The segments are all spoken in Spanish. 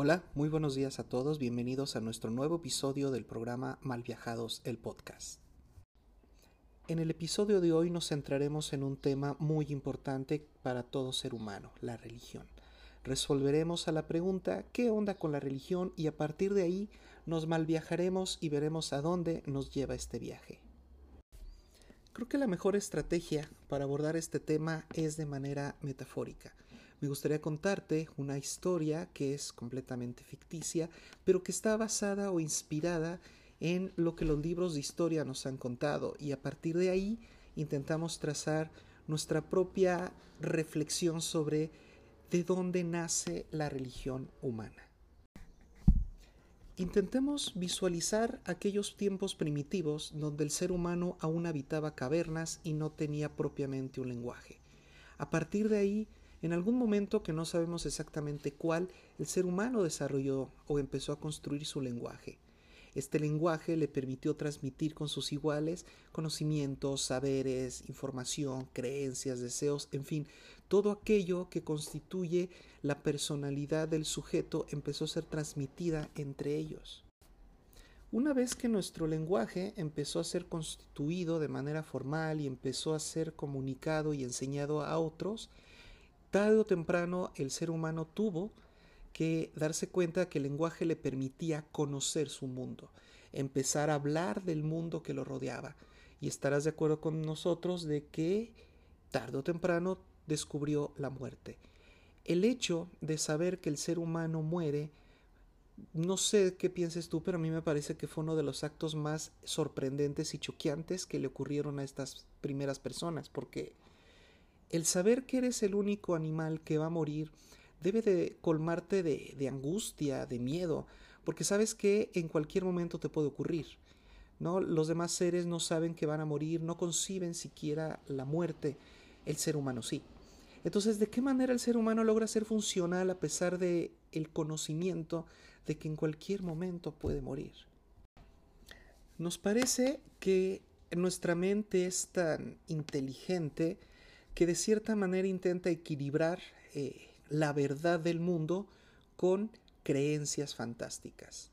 Hola, muy buenos días a todos, bienvenidos a nuestro nuevo episodio del programa Malviajados, el podcast. En el episodio de hoy nos centraremos en un tema muy importante para todo ser humano, la religión. Resolveremos a la pregunta ¿qué onda con la religión? y a partir de ahí nos malviajaremos y veremos a dónde nos lleva este viaje. Creo que la mejor estrategia para abordar este tema es de manera metafórica me gustaría contarte una historia que es completamente ficticia, pero que está basada o inspirada en lo que los libros de historia nos han contado y a partir de ahí intentamos trazar nuestra propia reflexión sobre de dónde nace la religión humana. Intentemos visualizar aquellos tiempos primitivos donde el ser humano aún habitaba cavernas y no tenía propiamente un lenguaje. A partir de ahí en algún momento que no sabemos exactamente cuál, el ser humano desarrolló o empezó a construir su lenguaje. Este lenguaje le permitió transmitir con sus iguales conocimientos, saberes, información, creencias, deseos, en fin, todo aquello que constituye la personalidad del sujeto empezó a ser transmitida entre ellos. Una vez que nuestro lenguaje empezó a ser constituido de manera formal y empezó a ser comunicado y enseñado a otros, tarde o temprano el ser humano tuvo que darse cuenta que el lenguaje le permitía conocer su mundo, empezar a hablar del mundo que lo rodeaba. Y estarás de acuerdo con nosotros de que tarde o temprano descubrió la muerte. El hecho de saber que el ser humano muere, no sé qué pienses tú, pero a mí me parece que fue uno de los actos más sorprendentes y choqueantes que le ocurrieron a estas primeras personas, porque el saber que eres el único animal que va a morir debe de colmarte de, de angustia, de miedo, porque sabes que en cualquier momento te puede ocurrir. ¿no? Los demás seres no saben que van a morir, no conciben siquiera la muerte. El ser humano sí. Entonces, ¿de qué manera el ser humano logra ser funcional a pesar de el conocimiento de que en cualquier momento puede morir? Nos parece que nuestra mente es tan inteligente que de cierta manera intenta equilibrar eh, la verdad del mundo con creencias fantásticas.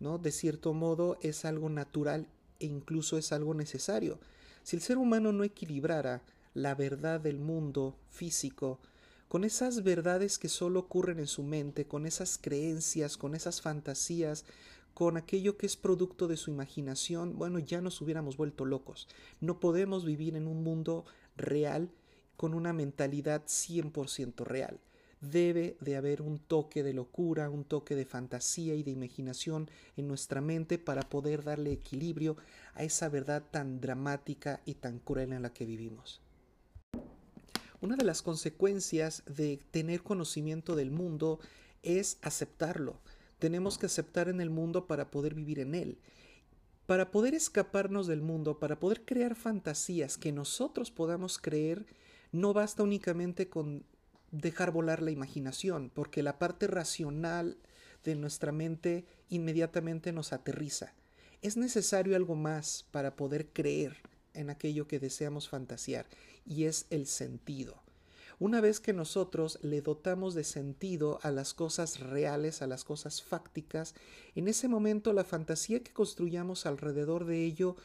¿no? De cierto modo es algo natural e incluso es algo necesario. Si el ser humano no equilibrara la verdad del mundo físico con esas verdades que solo ocurren en su mente, con esas creencias, con esas fantasías, con aquello que es producto de su imaginación, bueno, ya nos hubiéramos vuelto locos. No podemos vivir en un mundo real con una mentalidad 100% real. Debe de haber un toque de locura, un toque de fantasía y de imaginación en nuestra mente para poder darle equilibrio a esa verdad tan dramática y tan cruel en la que vivimos. Una de las consecuencias de tener conocimiento del mundo es aceptarlo. Tenemos que aceptar en el mundo para poder vivir en él. Para poder escaparnos del mundo, para poder crear fantasías que nosotros podamos creer, no basta únicamente con dejar volar la imaginación, porque la parte racional de nuestra mente inmediatamente nos aterriza. Es necesario algo más para poder creer en aquello que deseamos fantasear, y es el sentido. Una vez que nosotros le dotamos de sentido a las cosas reales, a las cosas fácticas, en ese momento la fantasía que construyamos alrededor de ello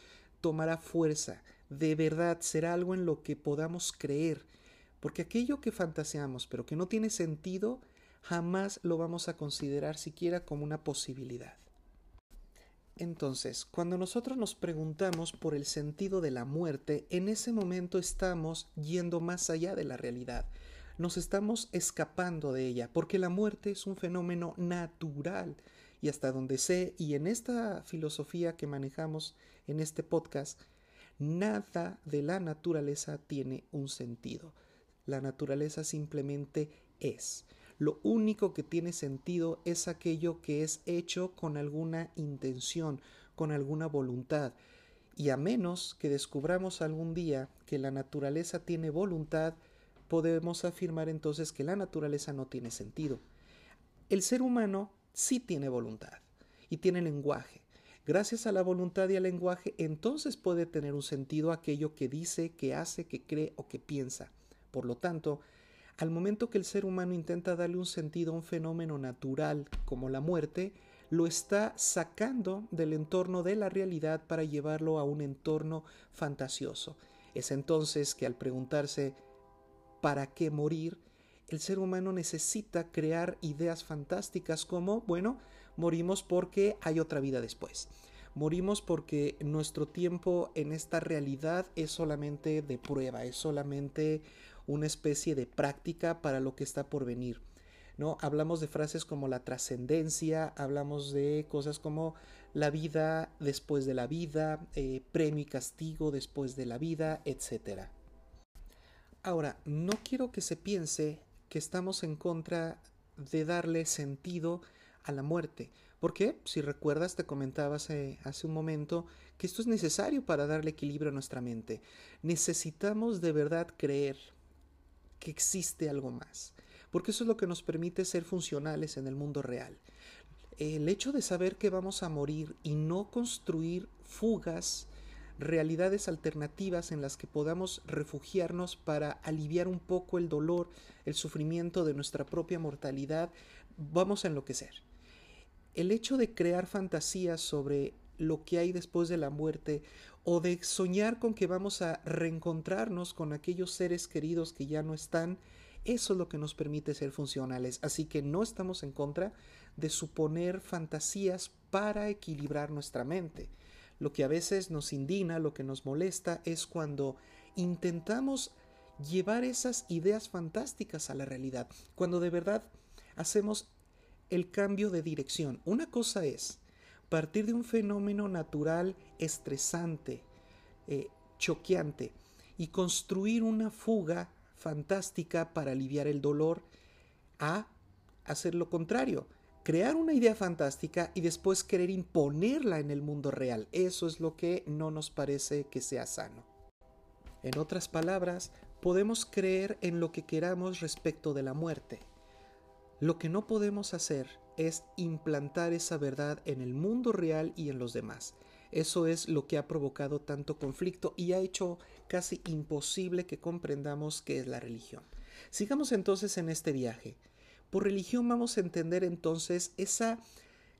tomará fuerza, de verdad será algo en lo que podamos creer, porque aquello que fantaseamos pero que no tiene sentido, jamás lo vamos a considerar siquiera como una posibilidad. Entonces, cuando nosotros nos preguntamos por el sentido de la muerte, en ese momento estamos yendo más allá de la realidad, nos estamos escapando de ella, porque la muerte es un fenómeno natural. Y hasta donde sé, y en esta filosofía que manejamos en este podcast, Nada de la naturaleza tiene un sentido. La naturaleza simplemente es. Lo único que tiene sentido es aquello que es hecho con alguna intención, con alguna voluntad. Y a menos que descubramos algún día que la naturaleza tiene voluntad, podemos afirmar entonces que la naturaleza no tiene sentido. El ser humano sí tiene voluntad y tiene lenguaje. Gracias a la voluntad y al lenguaje, entonces puede tener un sentido aquello que dice, que hace, que cree o que piensa. Por lo tanto, al momento que el ser humano intenta darle un sentido a un fenómeno natural como la muerte, lo está sacando del entorno de la realidad para llevarlo a un entorno fantasioso. Es entonces que al preguntarse ¿para qué morir? El ser humano necesita crear ideas fantásticas como, bueno, morimos porque hay otra vida después. Morimos porque nuestro tiempo en esta realidad es solamente de prueba, es solamente una especie de práctica para lo que está por venir. ¿no? Hablamos de frases como la trascendencia, hablamos de cosas como la vida después de la vida, eh, premio y castigo después de la vida, etc. Ahora, no quiero que se piense que estamos en contra de darle sentido a la muerte. Porque, si recuerdas, te comentaba hace, hace, un momento que esto es necesario para darle equilibrio a nuestra mente. Necesitamos de verdad creer que existe algo más, porque eso es lo que nos permite ser funcionales en el mundo real. El hecho de saber que vamos a morir y no construir fugas, realidades alternativas en las que podamos refugiarnos para aliviar un poco el dolor, el sufrimiento de nuestra propia mortalidad, vamos a enloquecer. El hecho de crear fantasías sobre lo que hay después de la muerte o de soñar con que vamos a reencontrarnos con aquellos seres queridos que ya no están, eso es lo que nos permite ser funcionales. Así que no estamos en contra de suponer fantasías para equilibrar nuestra mente. Lo que a veces nos indigna, lo que nos molesta, es cuando intentamos llevar esas ideas fantásticas a la realidad, cuando de verdad hacemos el cambio de dirección. Una cosa es partir de un fenómeno natural estresante, eh, choqueante, y construir una fuga fantástica para aliviar el dolor, a hacer lo contrario, crear una idea fantástica y después querer imponerla en el mundo real. Eso es lo que no nos parece que sea sano. En otras palabras, podemos creer en lo que queramos respecto de la muerte. Lo que no podemos hacer es implantar esa verdad en el mundo real y en los demás. Eso es lo que ha provocado tanto conflicto y ha hecho casi imposible que comprendamos qué es la religión. Sigamos entonces en este viaje. Por religión vamos a entender entonces esa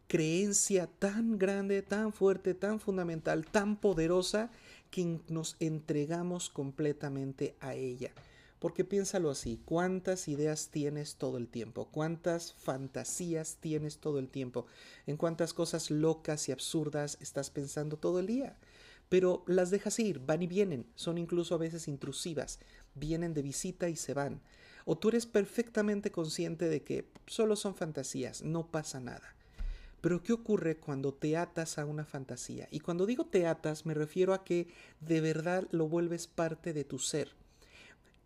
creencia tan grande, tan fuerte, tan fundamental, tan poderosa, que nos entregamos completamente a ella. Porque piénsalo así, ¿cuántas ideas tienes todo el tiempo? ¿Cuántas fantasías tienes todo el tiempo? ¿En cuántas cosas locas y absurdas estás pensando todo el día? Pero las dejas ir, van y vienen, son incluso a veces intrusivas, vienen de visita y se van. O tú eres perfectamente consciente de que solo son fantasías, no pasa nada. Pero ¿qué ocurre cuando te atas a una fantasía? Y cuando digo te atas me refiero a que de verdad lo vuelves parte de tu ser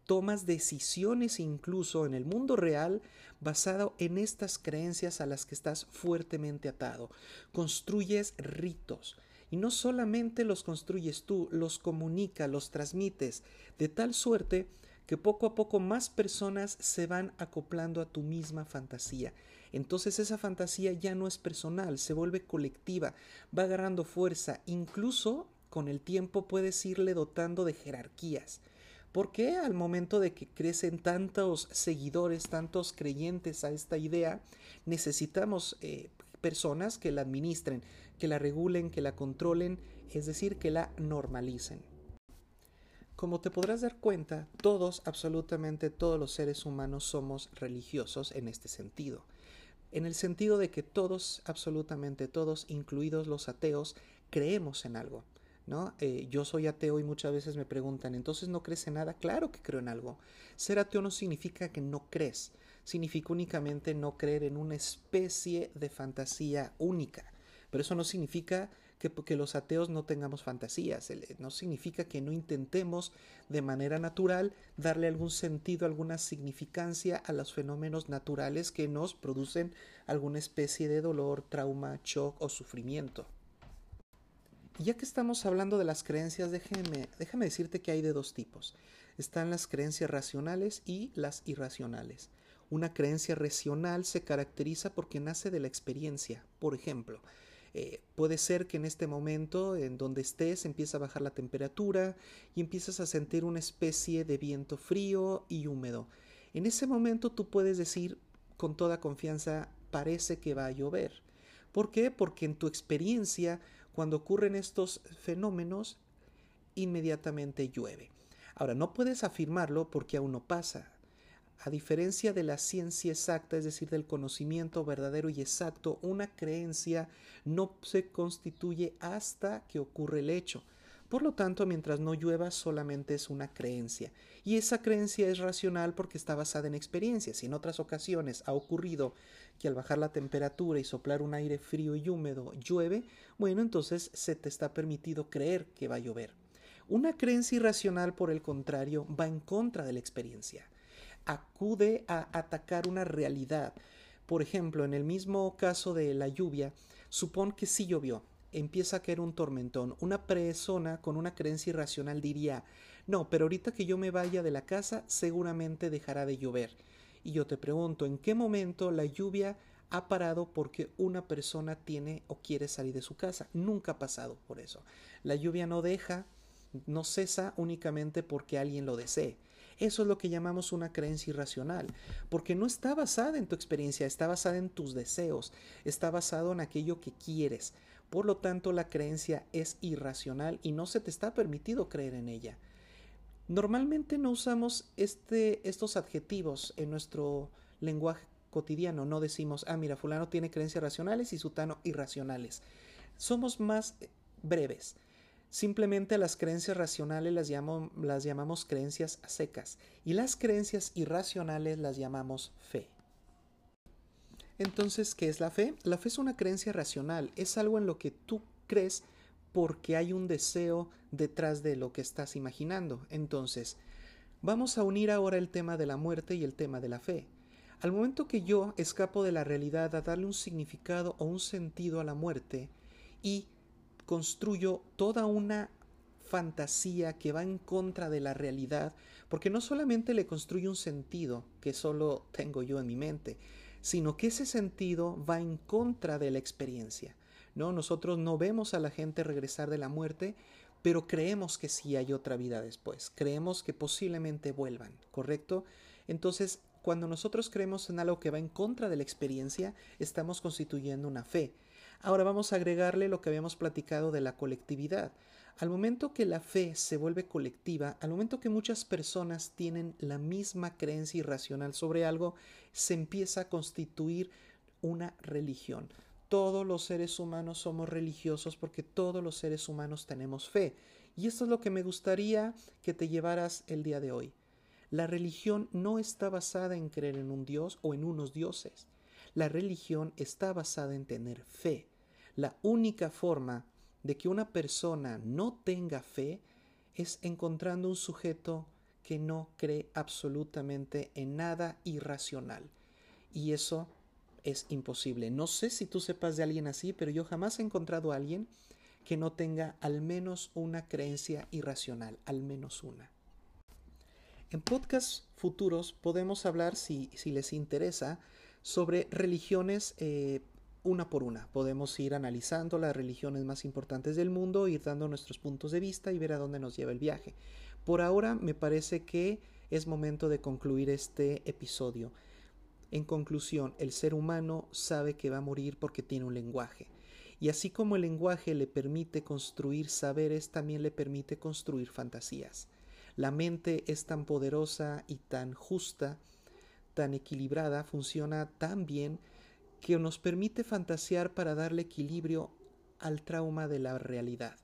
tomas decisiones incluso en el mundo real basado en estas creencias a las que estás fuertemente atado. Construyes ritos. Y no solamente los construyes tú, los comunicas, los transmites, de tal suerte que poco a poco más personas se van acoplando a tu misma fantasía. Entonces esa fantasía ya no es personal, se vuelve colectiva, va agarrando fuerza, incluso con el tiempo puedes irle dotando de jerarquías. ¿Por qué al momento de que crecen tantos seguidores, tantos creyentes a esta idea, necesitamos eh, personas que la administren, que la regulen, que la controlen, es decir, que la normalicen? Como te podrás dar cuenta, todos, absolutamente todos los seres humanos somos religiosos en este sentido. En el sentido de que todos, absolutamente todos, incluidos los ateos, creemos en algo. ¿No? Eh, yo soy ateo y muchas veces me preguntan, ¿entonces no crees en nada? Claro que creo en algo. Ser ateo no significa que no crees, significa únicamente no creer en una especie de fantasía única. Pero eso no significa que, que los ateos no tengamos fantasías, no significa que no intentemos de manera natural darle algún sentido, alguna significancia a los fenómenos naturales que nos producen alguna especie de dolor, trauma, shock o sufrimiento. Ya que estamos hablando de las creencias, déjame, déjame decirte que hay de dos tipos. Están las creencias racionales y las irracionales. Una creencia racional se caracteriza porque nace de la experiencia. Por ejemplo, eh, puede ser que en este momento en donde estés empieza a bajar la temperatura y empiezas a sentir una especie de viento frío y húmedo. En ese momento tú puedes decir con toda confianza, parece que va a llover. ¿Por qué? Porque en tu experiencia, cuando ocurren estos fenómenos, inmediatamente llueve. Ahora, no puedes afirmarlo porque aún no pasa. A diferencia de la ciencia exacta, es decir, del conocimiento verdadero y exacto, una creencia no se constituye hasta que ocurre el hecho. Por lo tanto, mientras no llueva, solamente es una creencia. Y esa creencia es racional porque está basada en experiencias. Si en otras ocasiones ha ocurrido que al bajar la temperatura y soplar un aire frío y húmedo llueve, bueno, entonces se te está permitido creer que va a llover. Una creencia irracional, por el contrario, va en contra de la experiencia acude a atacar una realidad. Por ejemplo, en el mismo caso de la lluvia, supón que sí llovió, empieza a caer un tormentón. Una persona con una creencia irracional diría, no, pero ahorita que yo me vaya de la casa seguramente dejará de llover. Y yo te pregunto, ¿en qué momento la lluvia ha parado porque una persona tiene o quiere salir de su casa? Nunca ha pasado por eso. La lluvia no deja, no cesa únicamente porque alguien lo desee. Eso es lo que llamamos una creencia irracional, porque no está basada en tu experiencia, está basada en tus deseos, está basado en aquello que quieres. Por lo tanto, la creencia es irracional y no se te está permitido creer en ella. Normalmente no usamos este, estos adjetivos en nuestro lenguaje cotidiano. No decimos, ah, mira, fulano tiene creencias racionales y sutano irracionales. Somos más breves. Simplemente las creencias racionales las, las llamamos creencias secas y las creencias irracionales las llamamos fe. Entonces, ¿qué es la fe? La fe es una creencia racional, es algo en lo que tú crees porque hay un deseo detrás de lo que estás imaginando. Entonces, vamos a unir ahora el tema de la muerte y el tema de la fe. Al momento que yo escapo de la realidad a darle un significado o un sentido a la muerte y construyo toda una fantasía que va en contra de la realidad, porque no solamente le construyo un sentido que solo tengo yo en mi mente, sino que ese sentido va en contra de la experiencia. ¿no? Nosotros no vemos a la gente regresar de la muerte, pero creemos que sí hay otra vida después, creemos que posiblemente vuelvan, ¿correcto? Entonces, cuando nosotros creemos en algo que va en contra de la experiencia, estamos constituyendo una fe. Ahora vamos a agregarle lo que habíamos platicado de la colectividad. Al momento que la fe se vuelve colectiva, al momento que muchas personas tienen la misma creencia irracional sobre algo, se empieza a constituir una religión. Todos los seres humanos somos religiosos porque todos los seres humanos tenemos fe. Y esto es lo que me gustaría que te llevaras el día de hoy. La religión no está basada en creer en un Dios o en unos dioses. La religión está basada en tener fe. La única forma de que una persona no tenga fe es encontrando un sujeto que no cree absolutamente en nada irracional. Y eso es imposible. No sé si tú sepas de alguien así, pero yo jamás he encontrado a alguien que no tenga al menos una creencia irracional, al menos una. En podcasts futuros podemos hablar, si, si les interesa, sobre religiones eh, una por una. Podemos ir analizando las religiones más importantes del mundo, ir dando nuestros puntos de vista y ver a dónde nos lleva el viaje. Por ahora me parece que es momento de concluir este episodio. En conclusión, el ser humano sabe que va a morir porque tiene un lenguaje. Y así como el lenguaje le permite construir saberes, también le permite construir fantasías. La mente es tan poderosa y tan justa, tan equilibrada, funciona tan bien que nos permite fantasear para darle equilibrio al trauma de la realidad.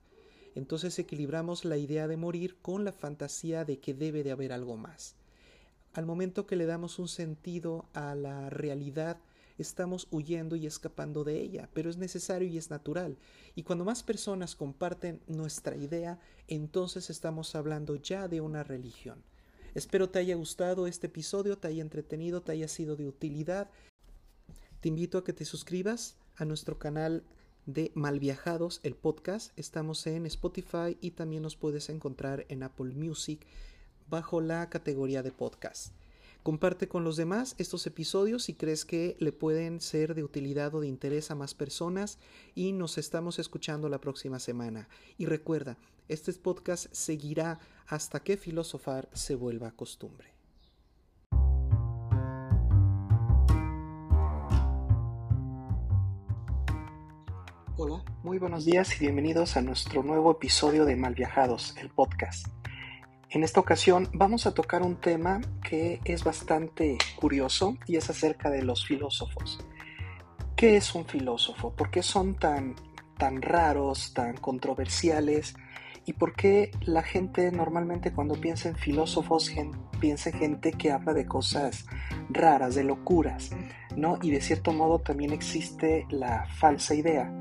Entonces equilibramos la idea de morir con la fantasía de que debe de haber algo más. Al momento que le damos un sentido a la realidad, estamos huyendo y escapando de ella, pero es necesario y es natural. Y cuando más personas comparten nuestra idea, entonces estamos hablando ya de una religión. Espero te haya gustado este episodio, te haya entretenido, te haya sido de utilidad te invito a que te suscribas a nuestro canal de Malviajados, el podcast. Estamos en Spotify y también nos puedes encontrar en Apple Music bajo la categoría de podcast. Comparte con los demás estos episodios si crees que le pueden ser de utilidad o de interés a más personas y nos estamos escuchando la próxima semana. Y recuerda, este podcast seguirá hasta que filosofar se vuelva costumbre. Hola, muy buenos días y bienvenidos a nuestro nuevo episodio de Malviajados, el podcast. En esta ocasión vamos a tocar un tema que es bastante curioso y es acerca de los filósofos. ¿Qué es un filósofo? ¿Por qué son tan, tan raros, tan controversiales? ¿Y por qué la gente normalmente cuando piensa en filósofos piensa en gente que habla de cosas raras, de locuras? ¿no? Y de cierto modo también existe la falsa idea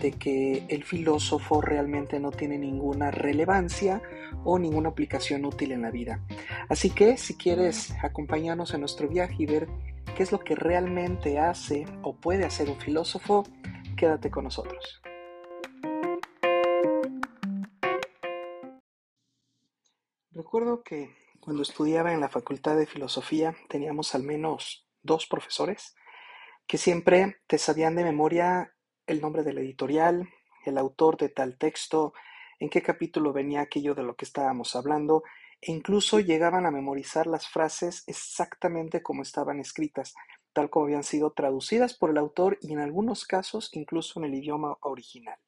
de que el filósofo realmente no tiene ninguna relevancia o ninguna aplicación útil en la vida. Así que si quieres acompañarnos en nuestro viaje y ver qué es lo que realmente hace o puede hacer un filósofo, quédate con nosotros. Recuerdo que cuando estudiaba en la Facultad de Filosofía teníamos al menos dos profesores que siempre te sabían de memoria el nombre del editorial, el autor de tal texto, en qué capítulo venía aquello de lo que estábamos hablando, e incluso llegaban a memorizar las frases exactamente como estaban escritas, tal como habían sido traducidas por el autor y en algunos casos incluso en el idioma original.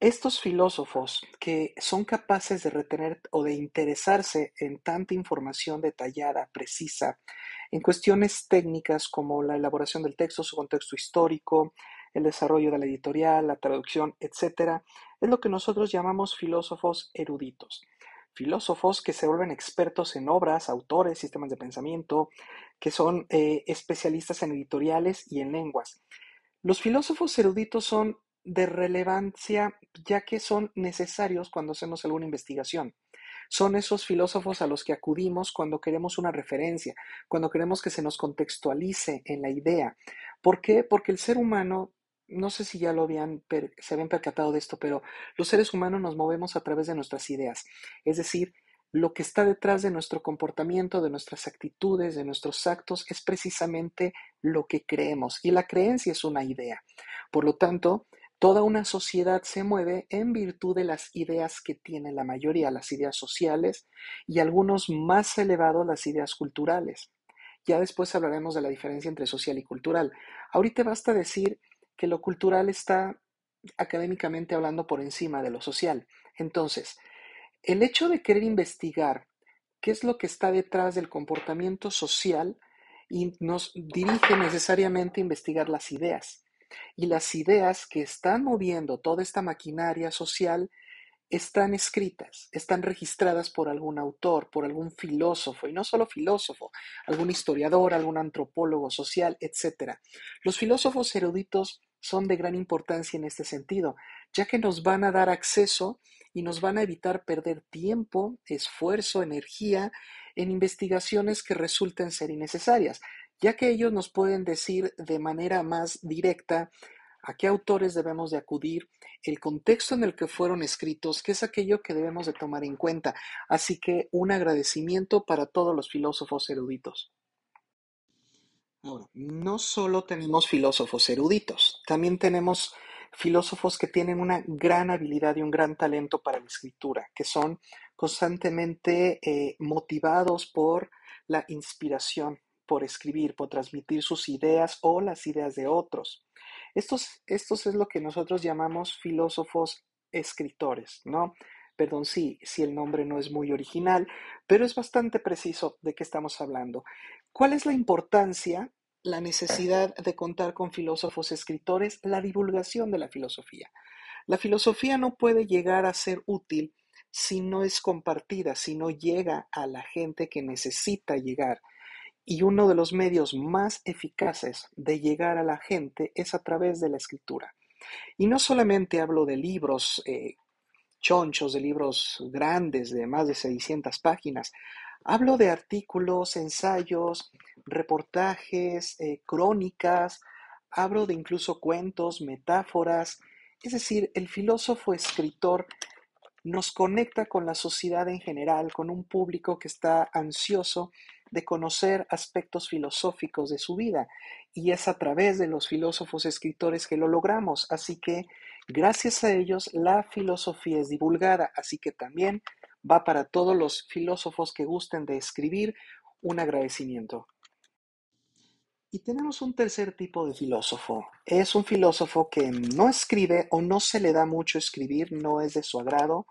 Estos filósofos que son capaces de retener o de interesarse en tanta información detallada, precisa, en cuestiones técnicas como la elaboración del texto, su contexto histórico, el desarrollo de la editorial, la traducción, etc., es lo que nosotros llamamos filósofos eruditos. Filósofos que se vuelven expertos en obras, autores, sistemas de pensamiento, que son eh, especialistas en editoriales y en lenguas. Los filósofos eruditos son de relevancia ya que son necesarios cuando hacemos alguna investigación. Son esos filósofos a los que acudimos cuando queremos una referencia, cuando queremos que se nos contextualice en la idea. ¿Por qué? Porque el ser humano no sé si ya lo habían, se habían percatado de esto, pero los seres humanos nos movemos a través de nuestras ideas. Es decir, lo que está detrás de nuestro comportamiento, de nuestras actitudes, de nuestros actos, es precisamente lo que creemos. Y la creencia es una idea. Por lo tanto, toda una sociedad se mueve en virtud de las ideas que tiene la mayoría, las ideas sociales, y algunos más elevados las ideas culturales. Ya después hablaremos de la diferencia entre social y cultural. Ahorita basta decir que lo cultural está académicamente hablando por encima de lo social. Entonces, el hecho de querer investigar qué es lo que está detrás del comportamiento social y nos dirige necesariamente a investigar las ideas. Y las ideas que están moviendo toda esta maquinaria social están escritas, están registradas por algún autor, por algún filósofo, y no solo filósofo, algún historiador, algún antropólogo social, etc. Los filósofos eruditos son de gran importancia en este sentido, ya que nos van a dar acceso y nos van a evitar perder tiempo, esfuerzo, energía en investigaciones que resulten ser innecesarias, ya que ellos nos pueden decir de manera más directa a qué autores debemos de acudir, el contexto en el que fueron escritos, que es aquello que debemos de tomar en cuenta. Así que un agradecimiento para todos los filósofos eruditos. Ahora, no solo tenemos filósofos eruditos, también tenemos filósofos que tienen una gran habilidad y un gran talento para la escritura, que son constantemente eh, motivados por la inspiración, por escribir, por transmitir sus ideas o las ideas de otros. Estos, estos es lo que nosotros llamamos filósofos escritores, ¿no? Perdón, sí, sí el nombre no es muy original, pero es bastante preciso de qué estamos hablando. ¿Cuál es la importancia, la necesidad de contar con filósofos escritores? La divulgación de la filosofía. La filosofía no puede llegar a ser útil si no es compartida, si no llega a la gente que necesita llegar. Y uno de los medios más eficaces de llegar a la gente es a través de la escritura. Y no solamente hablo de libros eh, chonchos, de libros grandes de más de 600 páginas. Hablo de artículos, ensayos, reportajes, eh, crónicas, hablo de incluso cuentos, metáforas. Es decir, el filósofo escritor nos conecta con la sociedad en general, con un público que está ansioso de conocer aspectos filosóficos de su vida. Y es a través de los filósofos escritores que lo logramos. Así que gracias a ellos la filosofía es divulgada. Así que también va para todos los filósofos que gusten de escribir un agradecimiento. Y tenemos un tercer tipo de filósofo. Es un filósofo que no escribe o no se le da mucho escribir, no es de su agrado.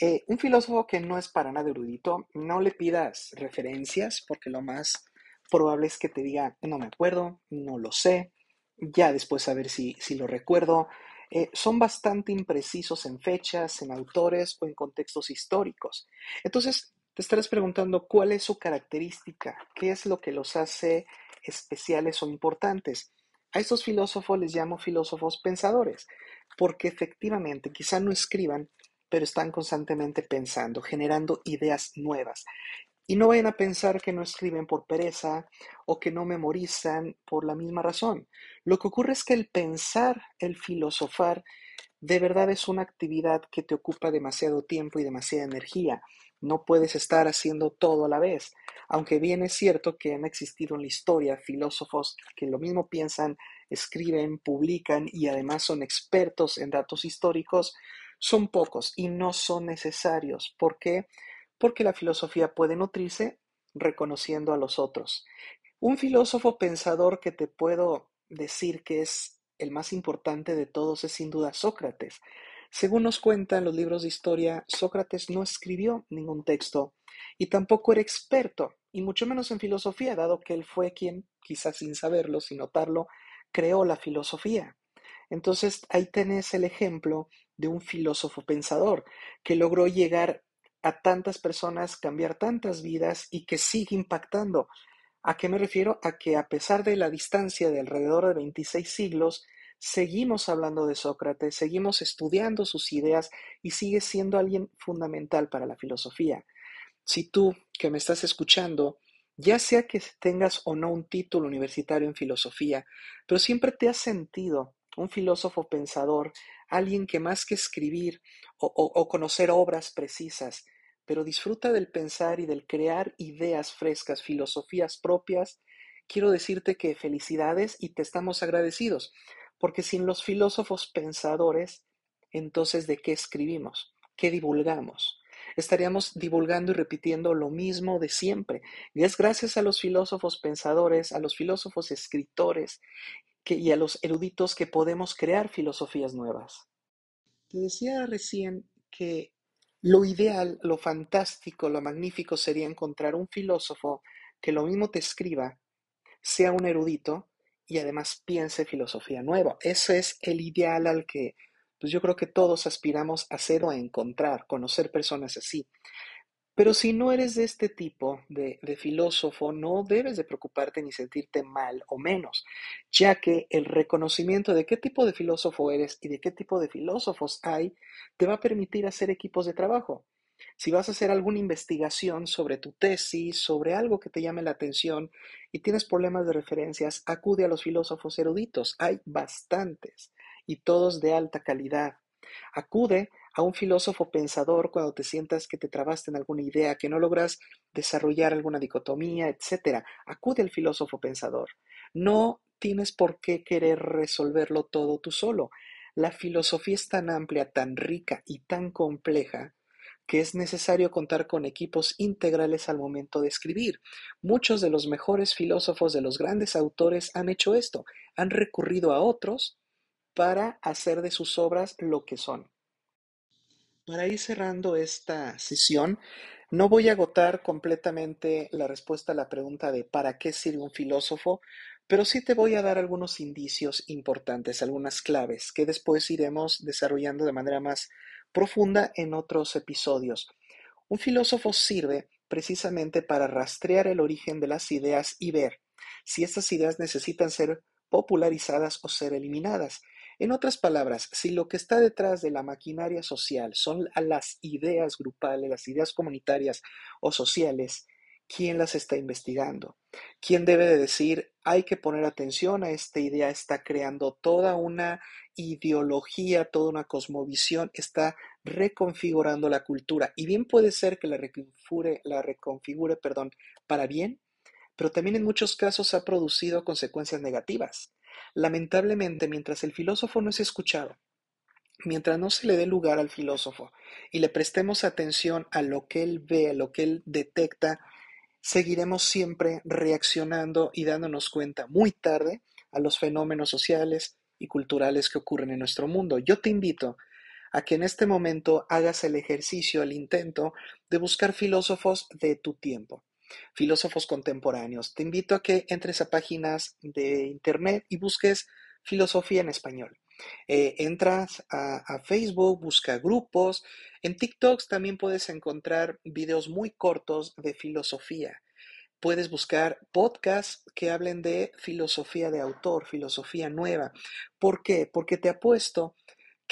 Eh, un filósofo que no es para nada erudito, no le pidas referencias porque lo más probable es que te diga, no me acuerdo, no lo sé, ya después a ver si, si lo recuerdo. Eh, son bastante imprecisos en fechas, en autores o en contextos históricos. Entonces, te estarás preguntando cuál es su característica, qué es lo que los hace especiales o importantes. A estos filósofos les llamo filósofos pensadores, porque efectivamente quizá no escriban, pero están constantemente pensando, generando ideas nuevas. Y no vayan a pensar que no escriben por pereza o que no memorizan por la misma razón. Lo que ocurre es que el pensar, el filosofar, de verdad es una actividad que te ocupa demasiado tiempo y demasiada energía. No puedes estar haciendo todo a la vez. Aunque bien es cierto que han existido en la historia filósofos que lo mismo piensan, escriben, publican y además son expertos en datos históricos, son pocos y no son necesarios. ¿Por qué? Porque la filosofía puede nutrirse reconociendo a los otros. Un filósofo pensador que te puedo decir que es el más importante de todos es sin duda Sócrates. Según nos cuentan los libros de historia, Sócrates no escribió ningún texto y tampoco era experto, y mucho menos en filosofía, dado que él fue quien, quizás sin saberlo, sin notarlo, creó la filosofía. Entonces ahí tenés el ejemplo de un filósofo pensador que logró llegar a tantas personas, cambiar tantas vidas y que sigue impactando. ¿A qué me refiero? A que a pesar de la distancia de alrededor de 26 siglos, seguimos hablando de Sócrates, seguimos estudiando sus ideas y sigue siendo alguien fundamental para la filosofía. Si tú que me estás escuchando, ya sea que tengas o no un título universitario en filosofía, pero siempre te has sentido un filósofo pensador, alguien que más que escribir o, conocer obras precisas, pero disfruta del pensar y del crear ideas frescas, filosofías propias, quiero decirte que felicidades y te estamos agradecidos. Porque sin los filósofos pensadores, entonces, ¿de qué escribimos? ¿Qué divulgamos? Estaríamos divulgando y repitiendo lo mismo de siempre. Y es gracias a los filósofos pensadores, a los filósofos escritores y a los eruditos que podemos crear filosofías nuevas. Te decía recién que lo ideal, lo fantástico, lo magnífico sería encontrar un filósofo que lo mismo te escriba, sea un erudito, y además piense filosofía nueva. Ese es el ideal al que pues yo creo que todos aspiramos a ser o a encontrar, conocer personas así. Pero si no eres de este tipo de, filósofo, no debes de preocuparte ni sentirte mal o menos, ya que el reconocimiento de qué tipo de filósofo eres y de qué tipo de filósofos hay te va a permitir hacer equipos de trabajo. Si vas a hacer alguna investigación sobre tu tesis, sobre algo que te llame la atención y tienes problemas de referencias, acude a los filósofos eruditos. Hay bastantes y todos de alta calidad. Acude a un filósofo pensador cuando te sientas que te trabaste en alguna idea, que no logras desarrollar alguna dicotomía, etc. Acude al filósofo pensador. No tienes por qué querer resolverlo todo tú solo. La filosofía es tan amplia, tan rica y tan compleja que es necesario contar con equipos integrales al momento de escribir. Muchos de los mejores filósofos de los grandes autores han hecho esto, han recurrido a otros para hacer de sus obras lo que son. Para ir cerrando esta sesión, no voy a agotar completamente la respuesta a la pregunta de ¿para qué sirve un filósofo? Pero sí te voy a dar algunos indicios importantes, algunas claves que después iremos desarrollando de manera más profunda en otros episodios. Un filósofo sirve precisamente para rastrear el origen de las ideas y ver si estas ideas necesitan ser popularizadas o ser eliminadas. En otras palabras, si lo que está detrás de la maquinaria social son las ideas grupales, las ideas comunitarias o sociales, ¿quién las está investigando? ¿Quién debe de decir, hay que poner atención a esta idea, está creando toda una ideología, toda una cosmovisión, está reconfigurando la cultura. Y bien puede ser que la reconfigure, la reconfigure perdón, para bien, pero también en muchos casos ha producido consecuencias negativas. Lamentablemente, mientras el filósofo no es escuchado, mientras no se le dé lugar al filósofo y le prestemos atención a lo que él ve, a lo que él detecta, seguiremos siempre reaccionando y dándonos cuenta muy tarde a los fenómenos sociales y culturales que ocurren en nuestro mundo. Yo te invito a que en este momento hagas el ejercicio, el intento de buscar filósofos de tu tiempo, filósofos contemporáneos. Te invito a que entres a páginas de internet y busques filosofía en español. Eh, entras a, a, Facebook, busca grupos. En TikTok también puedes encontrar videos muy cortos de filosofía. Puedes buscar podcasts que hablen de filosofía de autor, filosofía nueva. ¿Por qué? Porque te apuesto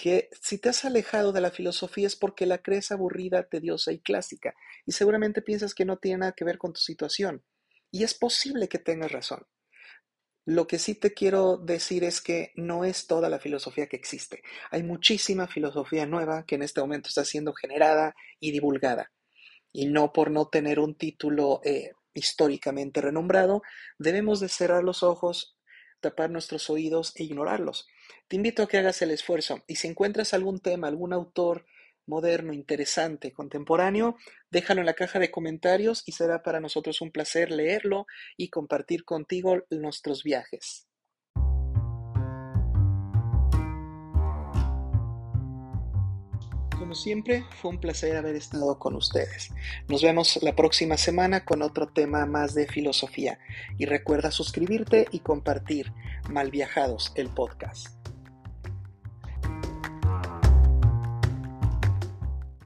que si te has alejado de la filosofía es porque la crees aburrida, tediosa y clásica, y seguramente piensas que no tiene nada que ver con tu situación. Y es posible que tengas razón. Lo que sí te quiero decir es que no es toda la filosofía que existe. Hay muchísima filosofía nueva que en este momento está siendo generada y divulgada. Y no por no tener un título eh, históricamente renombrado, debemos de cerrar los ojos, tapar nuestros oídos e ignorarlos. Te invito a que hagas el esfuerzo y si encuentras algún tema, algún autor moderno, interesante, contemporáneo, déjalo en la caja de comentarios y será para nosotros un placer leerlo y compartir contigo nuestros viajes. Como siempre, fue un placer haber estado con ustedes. Nos vemos la próxima semana con otro tema más de filosofía. Y recuerda suscribirte y compartir Malviajados, el podcast.